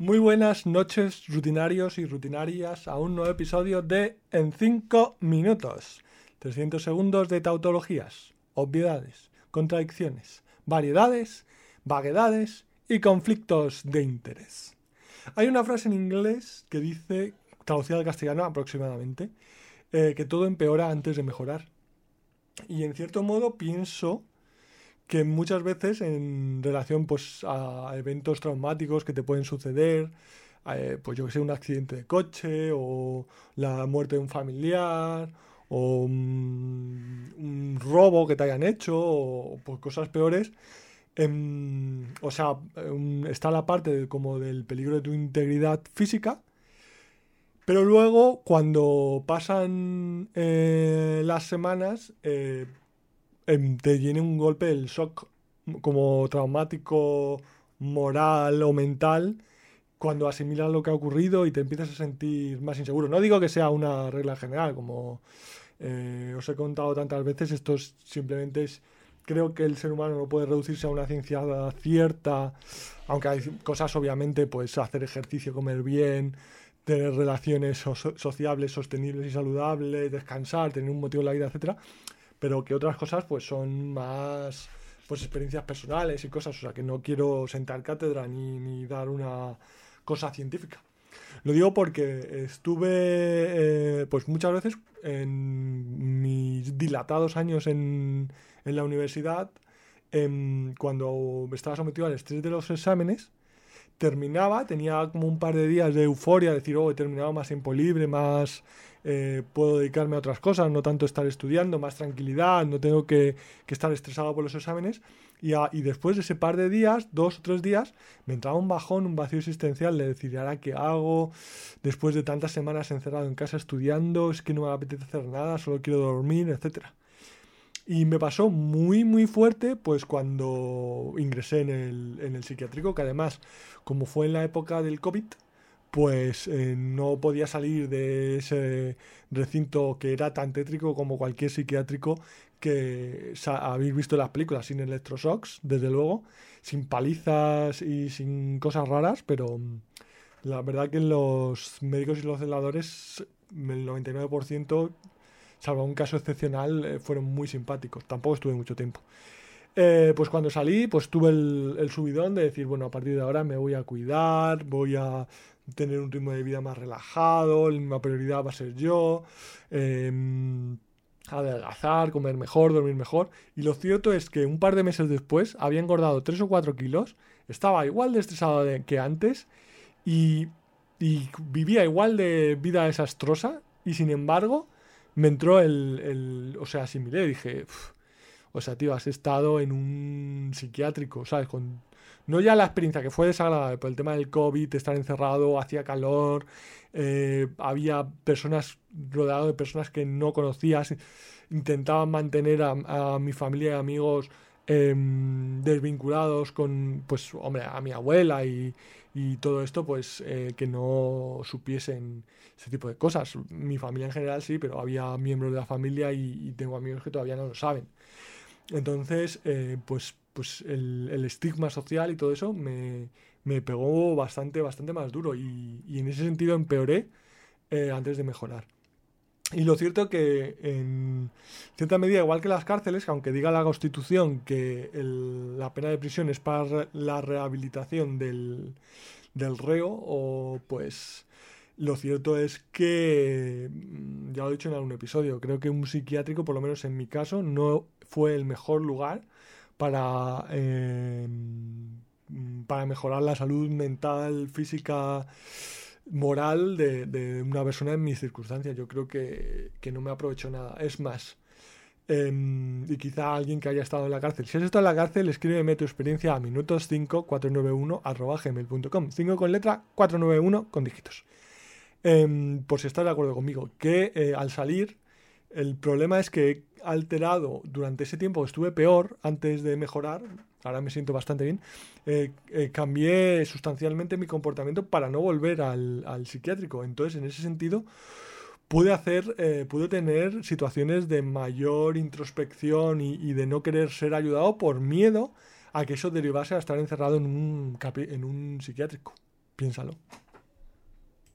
Muy buenas noches, rutinarios y rutinarias, a un nuevo episodio de En 5 minutos. 300 segundos de tautologías, obviedades, contradicciones, variedades, vaguedades y conflictos de interés. Hay una frase en inglés que dice, traducida al castellano aproximadamente, eh, que todo empeora antes de mejorar. Y en cierto modo pienso que muchas veces en relación pues a eventos traumáticos que te pueden suceder, eh, pues yo que sé, un accidente de coche o la muerte de un familiar o un, robo que te hayan hecho o pues, cosas peores, em, o sea, está la parte como del peligro de tu integridad física, pero luego cuando pasan eh, las semanas, eh, Em, te viene un golpe el shock como traumático, moral o mental, cuando asimilas lo que ha ocurrido y te empiezas a sentir más inseguro. No digo que sea una regla general, como eh, os he contado tantas veces, esto simplemente es, creo que el ser humano no puede reducirse a una ciencia cierta, aunque hay cosas obviamente, pues hacer ejercicio, comer bien, tener relaciones sociables sostenibles y saludables, descansar, tener un motivo en la vida, etcétera pero que otras cosas pues son más pues experiencias personales y cosas, o sea que no quiero sentar cátedra ni, ni dar una cosa científica. Lo digo porque estuve eh, pues muchas veces en mis dilatados años en, en la universidad, em, cuando estaba sometido al estrés de los exámenes, terminaba, tenía como un par de días de euforia, decir, oh, he terminado más tiempo libre, más eh, puedo dedicarme a otras cosas, no tanto estar estudiando, más tranquilidad, no tengo que, estar estresado por los exámenes. Y, después de ese par de días, dos o tres días, me entraba un bajón, un vacío existencial de decir, ¿ahora qué hago? Después de tantas semanas encerrado en casa estudiando, es que no me apetece hacer nada, solo quiero dormir, etcétera. Y me pasó muy, muy fuerte, pues cuando ingresé en el, en el psiquiátrico, que además, como fue en la época del COVID, pues eh, no podía salir de ese recinto que era tan tétrico como cualquier psiquiátrico que habéis visto en las películas, sin electroshocks, desde luego, sin palizas y sin cosas raras, pero mm, la verdad que los médicos y los celadores, el 99% salvo un caso excepcional, eh, fueron muy simpáticos. Tampoco estuve mucho tiempo. Eh, pues cuando salí, pues tuve el, subidón de decir, bueno, a partir de ahora me voy a cuidar, voy a tener un ritmo de vida más relajado, la prioridad va a ser yo, eh, adelgazar, comer mejor, dormir mejor. Y lo cierto es que un par de meses después había engordado 3 o 4 kilos, estaba igual de estresado que antes y vivía igual de vida desastrosa y sin embargo me entró el, o sea, asimilé, dije, o sea, tío, has estado en un psiquiátrico, ¿sabes? Con, no ya la experiencia que fue desagradable, pero el tema del COVID, estar encerrado, hacía calor, eh, había personas, rodeado de personas que no conocías, intentaban mantener a, mi familia y amigos em, desvinculados con, pues, hombre, a mi abuela y, todo esto, pues eh, que no supiesen ese tipo de cosas. Mi familia en general sí, pero había miembros de la familia y, tengo amigos que todavía no lo saben. Entonces, eh, pues, pues el, estigma social y todo eso me, pegó bastante, bastante más duro y, y en ese sentido empeoré eh, antes de mejorar. Y lo cierto que en cierta medida, igual que las cárceles, aunque diga la Constitución que la pena de prisión es para la rehabilitación del, del reo, o pues lo cierto es que, mm, ya lo he dicho en algún episodio, creo que un psiquiátrico, por lo menos en mi caso, no fue el mejor lugar para, em, para mejorar la salud mental, física moral de, una persona en mis circunstancias. Yo creo que, no me aprovecho nada. Es más, em, y quizá alguien que haya estado en la cárcel. Si has estado en la cárcel, escríbeme tu experiencia a minutos5491 5 con letra 491 con dígitos. Em, por si estás de acuerdo conmigo. Que eh, al salir, el problema es que he alterado durante ese tiempo estuve peor antes de mejorar ahora me siento bastante bien, eh, eh, cambié sustancialmente mi comportamiento para no volver al, psiquiátrico. Entonces, en ese sentido, pude hacer, eh, pude tener situaciones de mayor introspección y, de no querer ser ayudado por miedo a que eso derivase a estar encerrado en un, en un psiquiátrico. Piénsalo.